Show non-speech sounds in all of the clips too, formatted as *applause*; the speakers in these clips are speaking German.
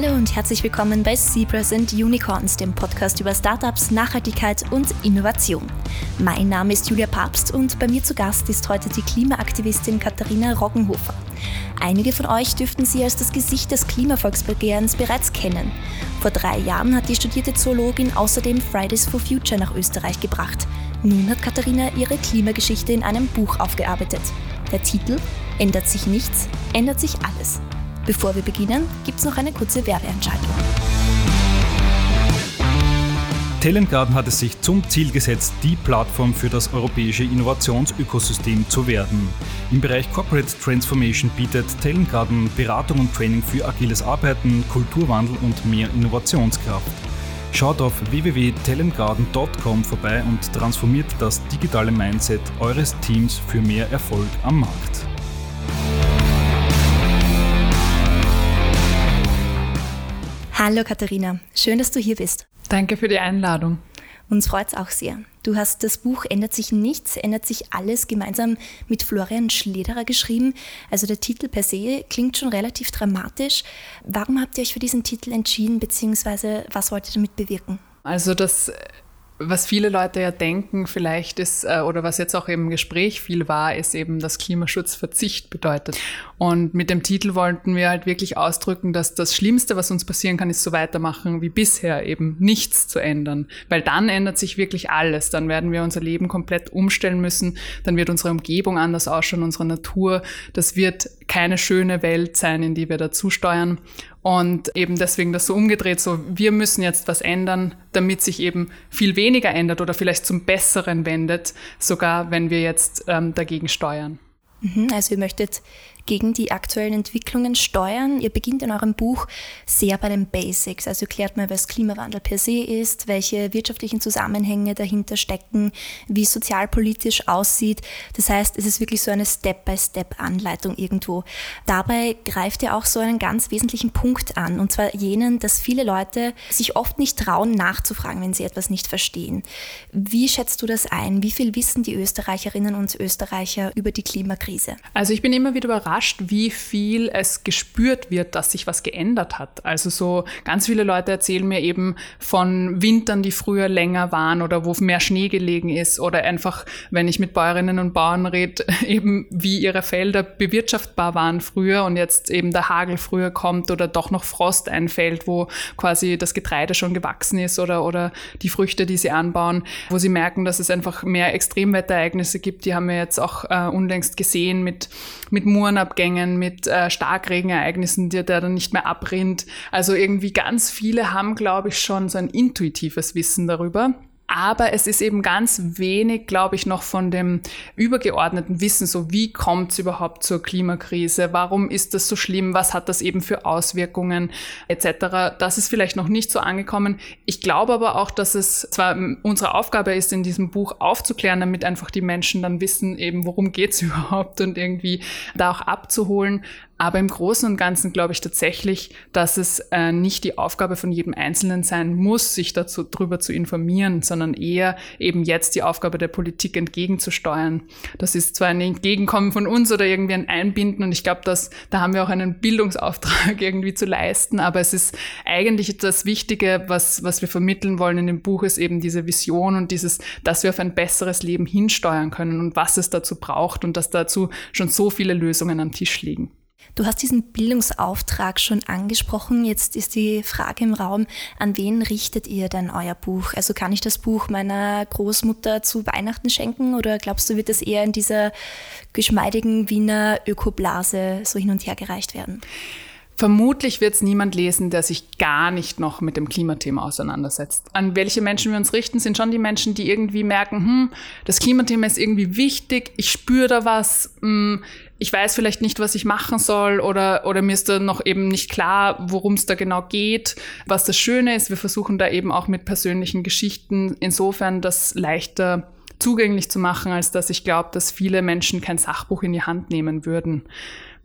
Hallo und herzlich willkommen bei Zebras and Unicorns, dem Podcast über Startups, Nachhaltigkeit und Innovation. Mein Name ist Julia Papst und bei mir zu Gast ist heute die Klimaaktivistin Katharina Roggenhofer. Einige von euch dürften sie als das Gesicht des Klimavolksbegehrens bereits kennen. Vor drei Jahren hat die studierte Zoologin außerdem Fridays for Future nach Österreich gebracht. Nun hat Katharina ihre Klimageschichte in einem Buch aufgearbeitet. Der Titel Ändert sich nichts, ändert sich alles. Bevor wir beginnen, gibt es noch eine kurze Werbeentscheidung. Talent Garden hat es sich zum Ziel gesetzt, die Plattform für das europäische Innovationsökosystem zu werden. Im Bereich Corporate Transformation bietet Talent Garden Beratung und Training für agiles Arbeiten, Kulturwandel und mehr Innovationskraft. Schaut auf www.talentgarden.com vorbei und transformiert das digitale Mindset eures Teams für mehr Erfolg am Markt. Hallo Katharina, schön, dass du hier bist. Danke für die Einladung. Uns freut es auch sehr. Du hast das Buch Ändert sich nichts, ändert sich alles gemeinsam mit Florian Schlederer geschrieben. Also der Titel per se klingt schon relativ dramatisch. Warum habt ihr euch für diesen Titel entschieden, beziehungsweise was wollt ihr damit bewirken? Also das was viele Leute ja denken, vielleicht ist, äh, oder was jetzt auch im Gespräch viel war, ist eben, dass Klimaschutz Verzicht bedeutet. Und mit dem Titel wollten wir halt wirklich ausdrücken, dass das Schlimmste, was uns passieren kann, ist so weitermachen wie bisher, eben nichts zu ändern. Weil dann ändert sich wirklich alles. Dann werden wir unser Leben komplett umstellen müssen. Dann wird unsere Umgebung anders ausschauen, unsere Natur. Das wird keine schöne Welt sein, in die wir dazu steuern. Und eben deswegen das so umgedreht, so wir müssen jetzt was ändern, damit sich eben viel weniger ändert oder vielleicht zum Besseren wendet, sogar wenn wir jetzt ähm, dagegen steuern. Mhm, also ihr möchtet gegen die aktuellen Entwicklungen steuern. Ihr beginnt in eurem Buch sehr bei den Basics. Also klärt mal, was Klimawandel per se ist, welche wirtschaftlichen Zusammenhänge dahinter stecken, wie es sozialpolitisch aussieht. Das heißt, es ist wirklich so eine Step-by-Step-Anleitung irgendwo. Dabei greift ihr auch so einen ganz wesentlichen Punkt an, und zwar jenen, dass viele Leute sich oft nicht trauen, nachzufragen, wenn sie etwas nicht verstehen. Wie schätzt du das ein? Wie viel wissen die Österreicherinnen und Österreicher über die Klimakrise? Also ich bin immer wieder überrascht, überrascht, wie viel es gespürt wird, dass sich was geändert hat. Also so ganz viele Leute erzählen mir eben von Wintern, die früher länger waren oder wo mehr Schnee gelegen ist oder einfach, wenn ich mit Bäuerinnen und Bauern rede, *laughs* eben wie ihre Felder bewirtschaftbar waren früher und jetzt eben der Hagel früher kommt oder doch noch Frost einfällt, wo quasi das Getreide schon gewachsen ist oder, oder die Früchte, die sie anbauen, wo sie merken, dass es einfach mehr Extremwetterereignisse gibt. Die haben wir jetzt auch äh, unlängst gesehen mit, mit Murenabgängen Abgängen, mit äh, Starkregenereignissen, der, der dann nicht mehr abrinnt. Also irgendwie ganz viele haben, glaube ich, schon so ein intuitives Wissen darüber. Aber es ist eben ganz wenig, glaube ich, noch von dem übergeordneten Wissen, so wie kommt es überhaupt zur Klimakrise, warum ist das so schlimm, was hat das eben für Auswirkungen etc. Das ist vielleicht noch nicht so angekommen. Ich glaube aber auch, dass es zwar unsere Aufgabe ist, in diesem Buch aufzuklären, damit einfach die Menschen dann wissen, eben worum geht's *laughs* überhaupt und irgendwie da auch abzuholen. Aber im Großen und Ganzen glaube ich tatsächlich, dass es äh, nicht die Aufgabe von jedem Einzelnen sein muss, sich dazu drüber zu informieren, sondern eher eben jetzt die Aufgabe der Politik entgegenzusteuern. Das ist zwar ein Entgegenkommen von uns oder irgendwie ein Einbinden und ich glaube, dass da haben wir auch einen Bildungsauftrag *laughs* irgendwie zu leisten, aber es ist eigentlich das Wichtige, was, was wir vermitteln wollen in dem Buch, ist eben diese Vision und dieses, dass wir auf ein besseres Leben hinsteuern können und was es dazu braucht und dass dazu schon so viele Lösungen am Tisch liegen. Du hast diesen Bildungsauftrag schon angesprochen. Jetzt ist die Frage im Raum, an wen richtet ihr denn euer Buch? Also kann ich das Buch meiner Großmutter zu Weihnachten schenken oder glaubst du, wird es eher in dieser geschmeidigen Wiener Ökoblase so hin und her gereicht werden? Vermutlich wird es niemand lesen, der sich gar nicht noch mit dem Klimathema auseinandersetzt. An welche Menschen wir uns richten, sind schon die Menschen, die irgendwie merken, hm, das Klimathema ist irgendwie wichtig, ich spüre da was, hm, ich weiß vielleicht nicht, was ich machen soll oder, oder mir ist da noch eben nicht klar, worum es da genau geht. Was das Schöne ist, wir versuchen da eben auch mit persönlichen Geschichten insofern das leichter zugänglich zu machen, als dass ich glaube, dass viele Menschen kein Sachbuch in die Hand nehmen würden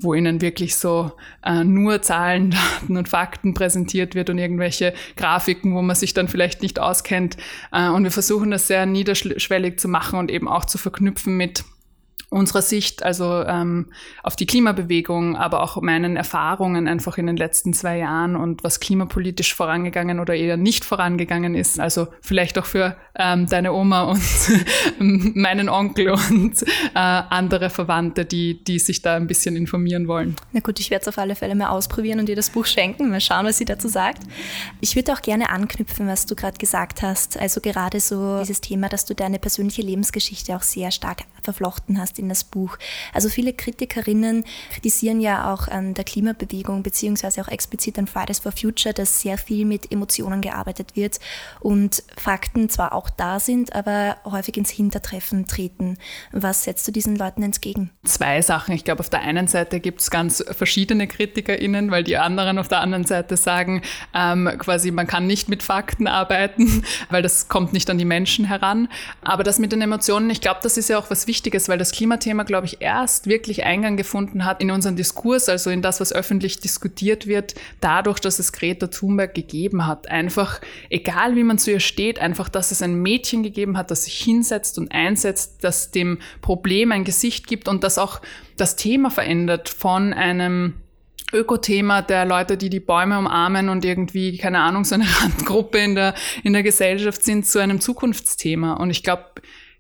wo ihnen wirklich so äh, nur Zahlen, *laughs* Daten und Fakten präsentiert wird und irgendwelche Grafiken, wo man sich dann vielleicht nicht auskennt. Äh, und wir versuchen das sehr niederschwellig zu machen und eben auch zu verknüpfen mit unserer Sicht, also ähm, auf die Klimabewegung, aber auch meinen Erfahrungen einfach in den letzten zwei Jahren und was klimapolitisch vorangegangen oder eher nicht vorangegangen ist. Also vielleicht auch für ähm, deine Oma und *laughs* meinen Onkel und äh, andere Verwandte, die, die sich da ein bisschen informieren wollen. Na gut, ich werde es auf alle Fälle mal ausprobieren und dir das Buch schenken. Mal schauen, was sie dazu sagt. Ich würde auch gerne anknüpfen, was du gerade gesagt hast. Also gerade so dieses Thema, dass du deine persönliche Lebensgeschichte auch sehr stark verflochten hast in das Buch. Also viele Kritikerinnen kritisieren ja auch an der Klimabewegung beziehungsweise auch explizit an Fridays for Future, dass sehr viel mit Emotionen gearbeitet wird und Fakten zwar auch da sind, aber häufig ins Hintertreffen treten. Was setzt du diesen Leuten entgegen? Zwei Sachen. Ich glaube, auf der einen Seite gibt es ganz verschiedene KritikerInnen, weil die anderen auf der anderen Seite sagen, ähm, quasi man kann nicht mit Fakten arbeiten, weil das kommt nicht an die Menschen heran. Aber das mit den Emotionen, ich glaube, das ist ja auch was Wichtiges, weil das Klimathema, glaube ich, erst wirklich Eingang gefunden hat in unseren Diskurs, also in das, was öffentlich diskutiert wird, dadurch, dass es Greta Thunberg gegeben hat. Einfach, egal wie man zu ihr steht, einfach, dass es ein Mädchen gegeben hat, das sich hinsetzt und einsetzt, das dem Problem ein Gesicht gibt und das auch das Thema verändert von einem Ökothema der Leute, die die Bäume umarmen und irgendwie, keine Ahnung, so eine *laughs* Randgruppe in der, in der Gesellschaft sind, zu einem Zukunftsthema. Und ich glaube,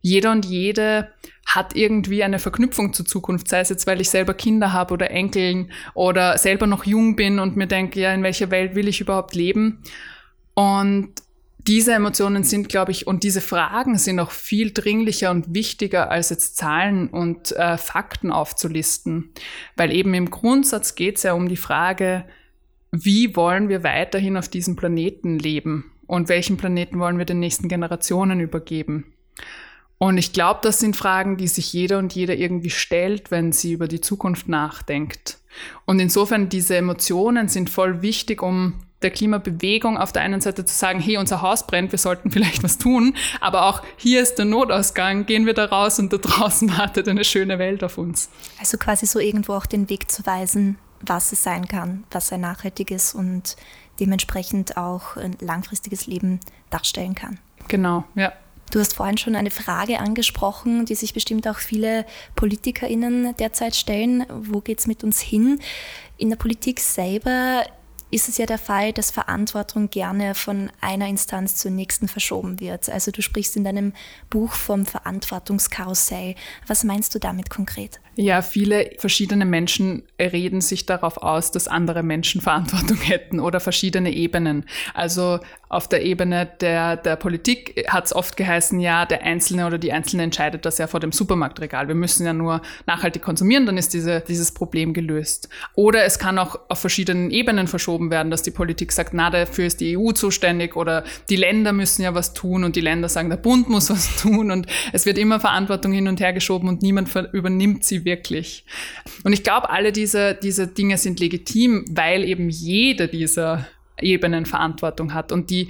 jeder und jede hat irgendwie eine Verknüpfung zur Zukunft, sei es jetzt, weil ich selber Kinder habe oder Enkeln oder selber noch jung bin und mir denke, ja, in welcher Welt will ich überhaupt leben? Und diese Emotionen sind, glaube ich, und diese Fragen sind auch viel dringlicher und wichtiger, als jetzt Zahlen und äh, Fakten aufzulisten. Weil eben im Grundsatz geht es ja um die Frage, wie wollen wir weiterhin auf diesem Planeten leben und welchen Planeten wollen wir den nächsten Generationen übergeben. Und ich glaube, das sind Fragen, die sich jeder und jeder irgendwie stellt, wenn sie über die Zukunft nachdenkt. Und insofern, diese Emotionen sind voll wichtig, um der Klimabewegung auf der einen Seite zu sagen, hey, unser Haus brennt, wir sollten *laughs* vielleicht was tun, aber auch hier ist der Notausgang, gehen wir da raus und da draußen *laughs* wartet eine schöne Welt auf uns. Also quasi so irgendwo auch den Weg zu weisen, was es sein kann, was ein nachhaltiges und dementsprechend auch ein langfristiges Leben darstellen kann. Genau, ja. Du hast vorhin schon eine Frage angesprochen, die sich bestimmt auch viele PolitikerInnen derzeit stellen. Wo geht es mit uns hin? In der Politik selber ist es ja der Fall, dass Verantwortung gerne von einer Instanz zur nächsten verschoben wird. Also du sprichst in deinem Buch vom Verantwortungskarussell. Was meinst du damit konkret? Ja, viele verschiedene Menschen reden sich darauf aus, dass andere Menschen Verantwortung *laughs* hätten oder verschiedene Ebenen. Also auf der Ebene der, der Politik hat es oft geheißen, ja, der Einzelne oder die Einzelne entscheidet das ja vor dem Supermarktregal. Wir müssen ja nur nachhaltig konsumieren, dann ist diese, dieses Problem gelöst. Oder es kann auch auf verschiedenen Ebenen verschoben werden, dass die Politik sagt, na, dafür ist die EU zuständig oder die Länder müssen ja was tun und die Länder sagen, der Bund muss was *laughs* tun und es wird immer Verantwortung hin und her geschoben und niemand übernimmt sie wirklich. Und ich glaube, alle diese, diese Dinge sind legitim, weil eben jede dieser Ebenen Verantwortung hat. Und die,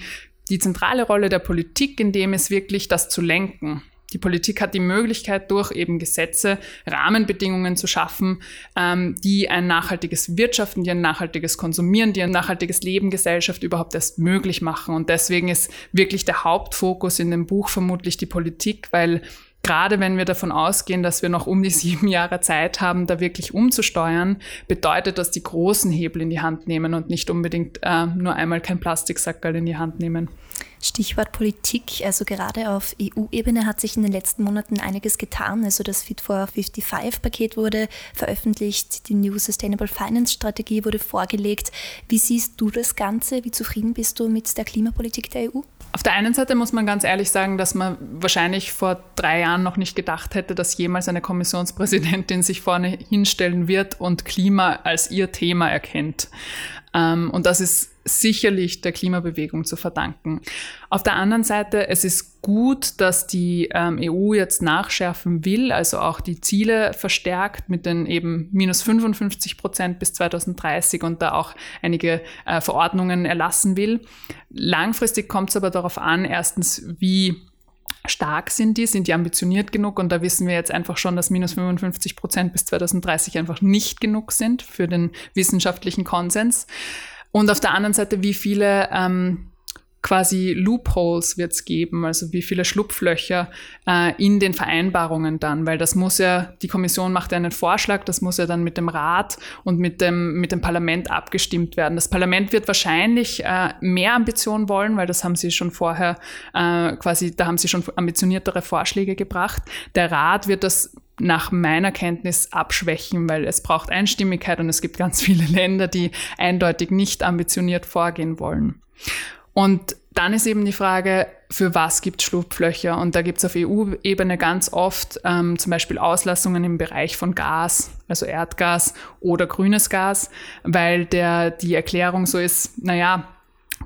die zentrale Rolle der Politik in dem ist wirklich, das zu lenken. Die Politik hat die Möglichkeit, durch eben Gesetze Rahmenbedingungen zu schaffen, ähm, die ein nachhaltiges Wirtschaften, die ein nachhaltiges Konsumieren, die ein nachhaltiges Leben Gesellschaft überhaupt erst möglich machen. Und deswegen ist wirklich der Hauptfokus in dem Buch vermutlich die Politik, weil Gerade wenn wir davon ausgehen, dass wir noch um die *laughs* sieben Jahre Zeit haben, da wirklich umzusteuern, bedeutet das die großen Hebel in die Hand nehmen und nicht unbedingt äh, nur einmal kein Plastiksackerl in die Hand nehmen. Stichwort Politik, also gerade auf EU-Ebene hat sich in den letzten Monaten einiges getan. Also das Fit for 55-Paket wurde veröffentlicht, die New Sustainable Finance Strategie wurde vorgelegt. Wie siehst du das Ganze? Wie zufrieden bist du mit der Klimapolitik der EU? Auf der einen Seite muss man ganz ehrlich sagen, dass man wahrscheinlich vor drei Jahren noch nicht gedacht hätte, dass jemals eine Kommissionspräsidentin sich vorne hinstellen wird und Klima als ihr Thema erkennt. Ähm, und das ist sicherlich der Klimabewegung zu verdanken. Auf der anderen Seite, es ist gut, dass die ähm, EU jetzt nachschärfen will, also auch die Ziele verstärkt mit den eben minus 55 Prozent bis 2030 und da auch einige äh, Verordnungen erlassen will. Langfristig kommt es aber darauf an, erstens, wie stark sind die, sind die ambitioniert genug und da wissen wir jetzt einfach schon, dass minus 55 Prozent bis 2030 einfach nicht genug sind für den wissenschaftlichen Konsens. Und auf der anderen Seite, wie viele ähm, quasi Loopholes wird es geben, also wie viele Schlupflöcher äh, in den Vereinbarungen dann, weil das muss ja, die Kommission macht ja einen Vorschlag, das muss ja dann mit dem Rat und mit dem, mit dem Parlament abgestimmt werden. Das Parlament wird wahrscheinlich äh, mehr Ambition wollen, weil das haben sie schon vorher äh, quasi, da haben sie schon ambitioniertere Vorschläge gebracht. Der Rat wird das nach meiner Kenntnis abschwächen, weil es braucht Einstimmigkeit und es gibt ganz viele Länder, die eindeutig nicht ambitioniert vorgehen wollen. Und dann ist eben die Frage, für was gibt es Schlupflöcher? Und da gibt es auf EU-Ebene ganz oft ähm, zum Beispiel Auslassungen im Bereich von Gas, also Erdgas oder grünes Gas, weil der, die Erklärung so ist, naja,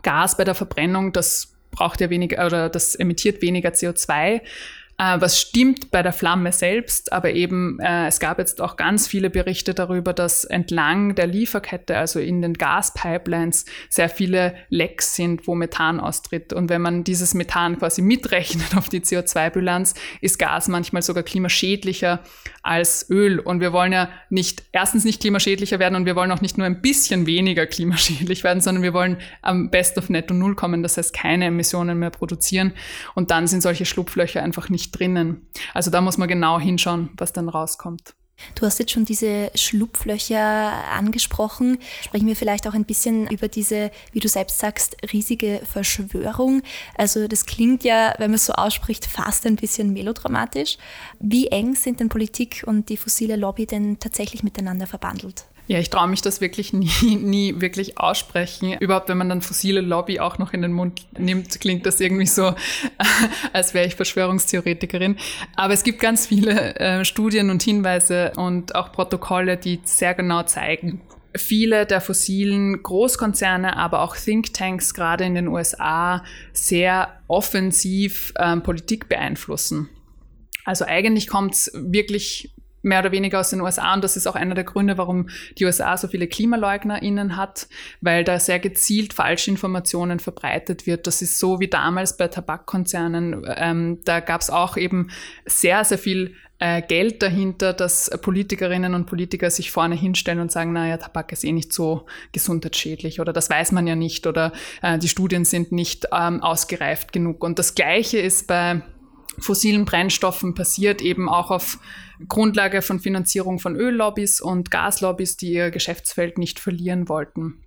Gas bei der Verbrennung, das braucht ja weniger oder das emittiert weniger CO2. Äh, was stimmt bei der Flamme selbst, aber eben äh, es gab jetzt auch ganz viele Berichte darüber, dass entlang der Lieferkette, also in den Gaspipelines, sehr viele Lecks sind, wo Methan austritt. Und wenn man dieses Methan quasi mitrechnet auf die CO2-Bilanz, ist Gas manchmal sogar klimaschädlicher als Öl. Und wir wollen ja nicht, erstens nicht klimaschädlicher werden und wir wollen auch nicht nur ein bisschen weniger klimaschädlich werden, sondern wir wollen am Best auf Netto Null kommen, das heißt keine Emissionen mehr produzieren. Und dann sind solche Schlupflöcher einfach nicht nicht drinnen. Also da muss man genau hinschauen, was dann rauskommt. Du hast jetzt schon diese Schlupflöcher angesprochen. Sprechen wir vielleicht auch ein bisschen über diese, wie du selbst sagst, riesige Verschwörung. Also das klingt ja, wenn man es so ausspricht, fast ein bisschen melodramatisch. Wie eng sind denn Politik und die fossile Lobby denn tatsächlich miteinander verbandelt? Ja, ich traue mich das wirklich *laughs* nie, nie wirklich aussprechen. Überhaupt, wenn man dann fossile Lobby auch noch in den Mund nimmt, klingt das irgendwie so, *laughs* als wäre ich Verschwörungstheoretikerin. Aber es gibt ganz viele äh, Studien und Hinweise und auch Protokolle, die sehr genau zeigen, viele der fossilen Großkonzerne, aber auch Thinktanks gerade in den USA sehr offensiv ähm, Politik beeinflussen. Also eigentlich kommt es wirklich mehr oder weniger aus den USA und das ist auch einer der Gründe, warum die USA so viele KlimaleugnerInnen hat, weil da sehr gezielt Falschinformationen verbreitet wird. Das ist so wie damals bei Tabakkonzernen. Ähm, da gab es auch eben sehr, sehr viel äh, Geld dahinter, dass Politikerinnen und Politiker sich vorne hinstellen und sagen, naja, Tabak ist eh nicht so gesundheitsschädlich oder das weiß man ja nicht oder äh, die Studien sind nicht ähm, ausgereift genug. Und das Gleiche ist bei fossilen Brennstoffen passiert eben auch auf Grundlage von Finanzierung von Öllobbys und Gaslobbys, die ihr Geschäftsfeld nicht verlieren wollten.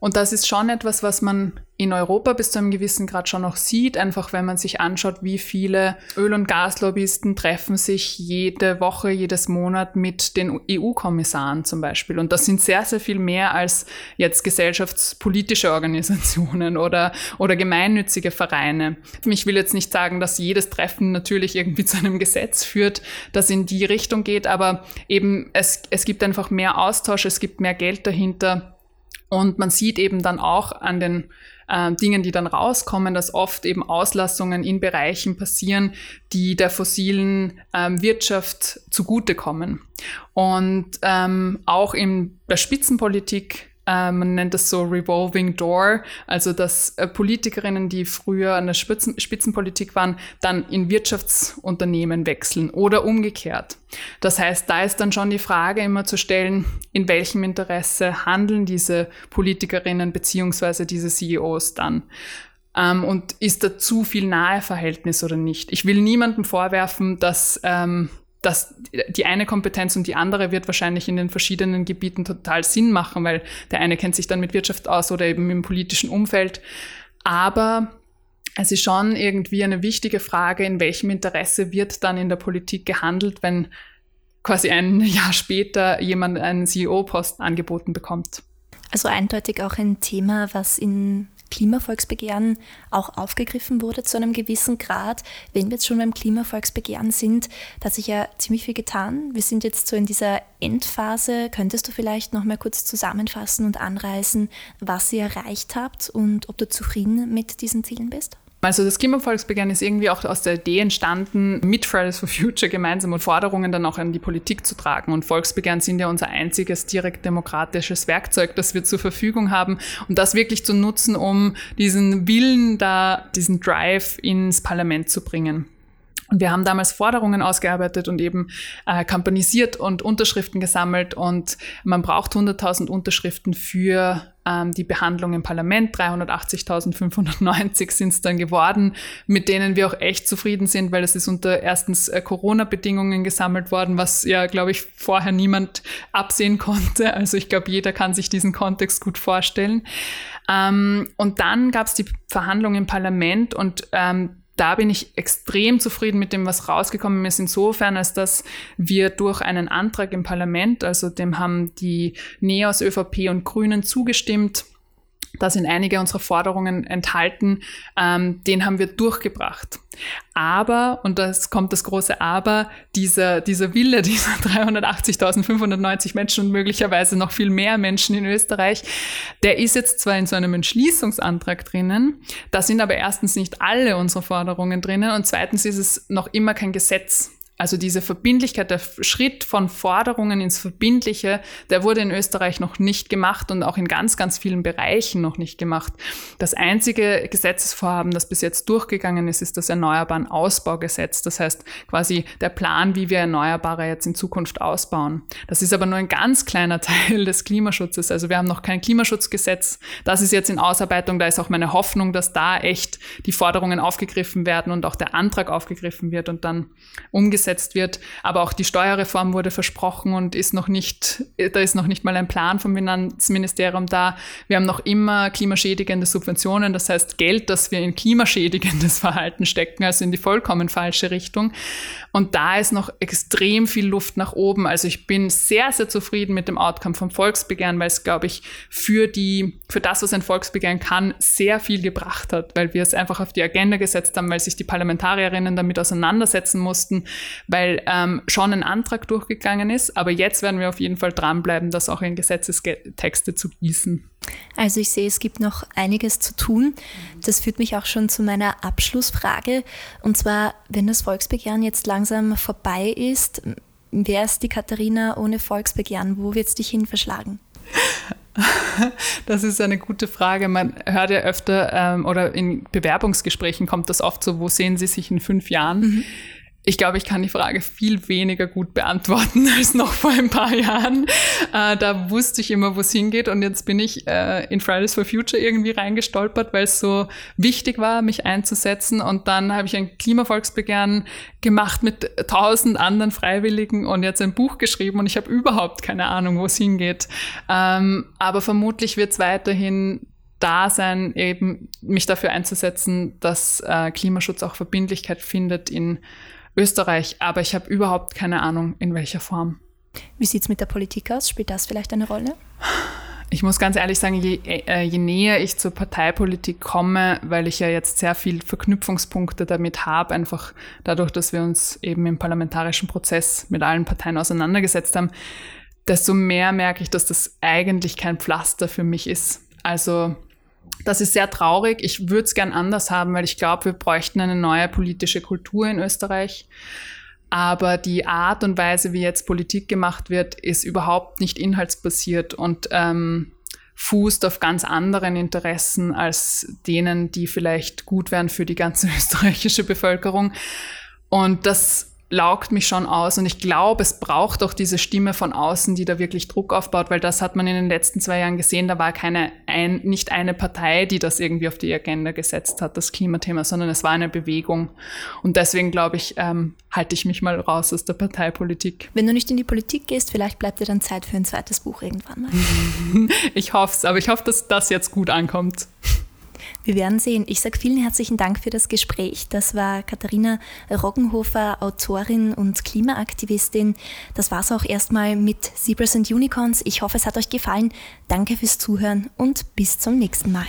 Und das ist schon etwas, was man in Europa bis zu einem gewissen Grad schon noch sieht, einfach wenn man sich anschaut, wie viele Öl- und Gaslobbyisten treffen sich jede Woche, jedes Monat mit den EU-Kommissaren zum Beispiel. Und das sind sehr, sehr viel mehr als jetzt gesellschaftspolitische Organisationen oder, oder gemeinnützige Vereine. Ich will jetzt nicht sagen, dass jedes Treffen natürlich irgendwie zu einem Gesetz führt, das in die Richtung geht, aber eben es, es gibt einfach mehr Austausch, es gibt mehr Geld dahinter und man sieht eben dann auch an den äh, Dingen, die dann rauskommen, dass oft eben Auslassungen in Bereichen passieren, die der fossilen ähm, Wirtschaft zugutekommen. Und ähm, auch in der Spitzenpolitik äh, man nennt das so Revolving Door, also dass äh, Politikerinnen, die früher an der Spitzen Spitzenpolitik waren, dann in Wirtschaftsunternehmen wechseln oder umgekehrt. Das heißt, da ist dann schon die Frage immer zu stellen, in welchem Interesse handeln diese Politikerinnen beziehungsweise diese CEOs dann. Ähm, und ist da zu viel Naheverhältnis oder nicht? Ich will niemandem vorwerfen, dass ähm, dass die eine Kompetenz und die andere wird wahrscheinlich in den verschiedenen Gebieten total Sinn machen, weil der eine kennt sich dann mit Wirtschaft aus oder eben im politischen Umfeld. Aber es ist schon irgendwie eine wichtige Frage, in welchem Interesse wird dann in der Politik gehandelt, wenn quasi ein *laughs* Jahr später jemand einen CEO-Posten angeboten bekommt. Also eindeutig auch ein Thema, was in Klimavolksbegehren auch aufgegriffen wurde zu einem gewissen Grad. Wenn wir jetzt schon beim Klimavolksbegehren sind, da hat sich ja ziemlich viel getan. Wir sind jetzt so in dieser Endphase. Könntest du vielleicht noch mal kurz zusammenfassen und anreißen, was ihr erreicht habt und ob du zufrieden mit diesen Zielen bist? Also das Klimavolksbegehren ist irgendwie auch aus der Idee entstanden, mit Fridays for Future gemeinsame Forderungen dann auch an die Politik zu tragen. Und Volksbegehren sind ja unser einziges direkt demokratisches Werkzeug, das wir zur Verfügung haben. Und das wirklich zu nutzen, um diesen Willen da, diesen Drive ins Parlament zu bringen. Und wir haben damals Forderungen ausgearbeitet und eben äh, kampanisiert und Unterschriften gesammelt. Und man braucht 100.000 Unterschriften für ähm, die Behandlung im Parlament. 380.590 sind es dann geworden, mit denen wir auch echt zufrieden sind, weil es ist unter erstens äh, Corona-Bedingungen gesammelt worden, was ja, glaube ich, vorher niemand absehen konnte. Also ich glaube, jeder kann sich diesen Kontext gut vorstellen. Ähm, und dann gab es die Verhandlungen im Parlament und ähm, da bin ich extrem zufrieden mit dem, was rausgekommen ist, insofern, als dass wir durch einen Antrag im Parlament, also dem haben die NEOS, ÖVP und Grünen zugestimmt, da sind einige unserer Forderungen enthalten, ähm, den haben wir durchgebracht. Aber, und das kommt das große Aber, dieser, dieser Wille dieser 380.590 Menschen und möglicherweise noch viel mehr Menschen in Österreich, der ist jetzt zwar in so einem Entschließungsantrag drinnen, da sind aber erstens nicht alle unsere Forderungen drinnen und zweitens ist es noch immer kein Gesetz. Also diese Verbindlichkeit, der Schritt von Forderungen ins Verbindliche, der wurde in Österreich noch nicht gemacht und auch in ganz, ganz vielen Bereichen noch nicht gemacht. Das einzige Gesetzesvorhaben, das bis jetzt durchgegangen ist, ist das Erneuerbaren Ausbaugesetz. Das heißt quasi der Plan, wie wir Erneuerbare jetzt in Zukunft ausbauen. Das ist aber nur ein ganz kleiner *laughs* Teil des Klimaschutzes. Also wir haben noch kein Klimaschutzgesetz. Das ist jetzt in Ausarbeitung. Da ist auch meine Hoffnung, dass da echt die Forderungen aufgegriffen werden und auch der Antrag aufgegriffen wird und dann umgesetzt umgesetzt wird. Aber auch die Steuerreform wurde versprochen und ist noch nicht, da ist noch nicht mal ein Plan vom Finanzministerium da. Wir haben noch immer klimaschädigende Subventionen, das heißt Geld, das wir in klimaschädigendes *laughs* Verhalten stecken, also in die vollkommen falsche Richtung. Und da ist noch extrem viel Luft nach oben. Also ich bin sehr, sehr zufrieden mit dem Outcome vom Volksbegehren, weil es, glaube ich, für die, für das, was ein Volksbegehren kann, sehr viel gebracht hat, weil wir es einfach auf die Agenda gesetzt haben, weil sich die Parlamentarierinnen damit auseinandersetzen mussten, weil ähm, schon ein Antrag durchgegangen ist. Aber jetzt werden wir auf jeden Fall dranbleiben, das auch in Gesetzestexte zu gießen. Also ich sehe, es gibt noch einiges zu tun. Das führt mich auch schon zu meiner Abschlussfrage. Und zwar, wenn das Volksbegehren jetzt langsam vorbei ist, wer ist die Katharina ohne Volksbegehren? Wo wird es dich hin verschlagen? *laughs* Das ist eine gute Frage. Man hört ja öfter ähm, oder in Bewerbungsgesprächen kommt das oft so, wo sehen Sie sich in fünf Jahren? Mhm. Ich glaube, ich kann die Frage viel weniger gut beantworten *laughs* als noch vor ein paar Jahren. Äh, da wusste ich immer, wo es hingeht. Und jetzt bin ich äh, in Fridays for Future irgendwie reingestolpert, weil es so wichtig war, mich einzusetzen. Und dann habe ich ein Klimavolksbegehren gemacht mit tausend anderen Freiwilligen und jetzt ein Buch geschrieben. Und ich habe überhaupt keine Ahnung, wo es hingeht. Ähm, aber vermutlich wird es weiterhin da sein, eben mich dafür einzusetzen, dass äh, Klimaschutz auch Verbindlichkeit findet in Österreich, aber ich habe überhaupt keine Ahnung, in welcher Form. Wie sieht es mit der Politik aus? Spielt das vielleicht eine Rolle? Ich muss ganz ehrlich sagen, je, äh, je, näher ich zur Parteipolitik komme, weil ich ja jetzt sehr viel Verknüpfungspunkte damit habe, einfach dadurch, dass wir uns eben im parlamentarischen Prozess mit allen Parteien auseinandergesetzt haben, desto mehr merke ich, dass das eigentlich kein Pflaster für mich ist. Also das ist sehr traurig. Ich würde es gern anders haben, weil ich glaube, wir bräuchten eine neue politische Kultur in Österreich. Aber die Art und Weise, wie jetzt Politik gemacht wird, ist überhaupt nicht inhaltsbasiert und ähm, fußt auf ganz anderen Interessen als denen, die vielleicht gut wären für die ganze *laughs* österreichische Bevölkerung. Und das laugt mich schon aus und ich glaube, es braucht auch diese Stimme von außen, die da wirklich Druck aufbaut, weil das hat man in den letzten zwei Jahren gesehen, da war keine ein, nicht eine Partei, die das irgendwie auf die Agenda gesetzt hat, das Klimathema, sondern es war eine Bewegung und deswegen glaube ich, ähm, halte ich mich mal raus aus der Parteipolitik. Wenn du nicht in die Politik gehst, vielleicht bleibt dir dann Zeit für ein zweites Buch irgendwann mal. *laughs* ich hoffe es, aber ich hoffe, dass das jetzt gut ankommt. Wir werden sehen. Ich sage vielen herzlichen Dank für das Gespräch. Das war Katharina Roggenhofer, Autorin und Klimaaktivistin. Das war es auch erstmal mit Zebras and Unicorns. Ich hoffe, es hat euch gefallen. Danke fürs Zuhören und bis zum nächsten Mal.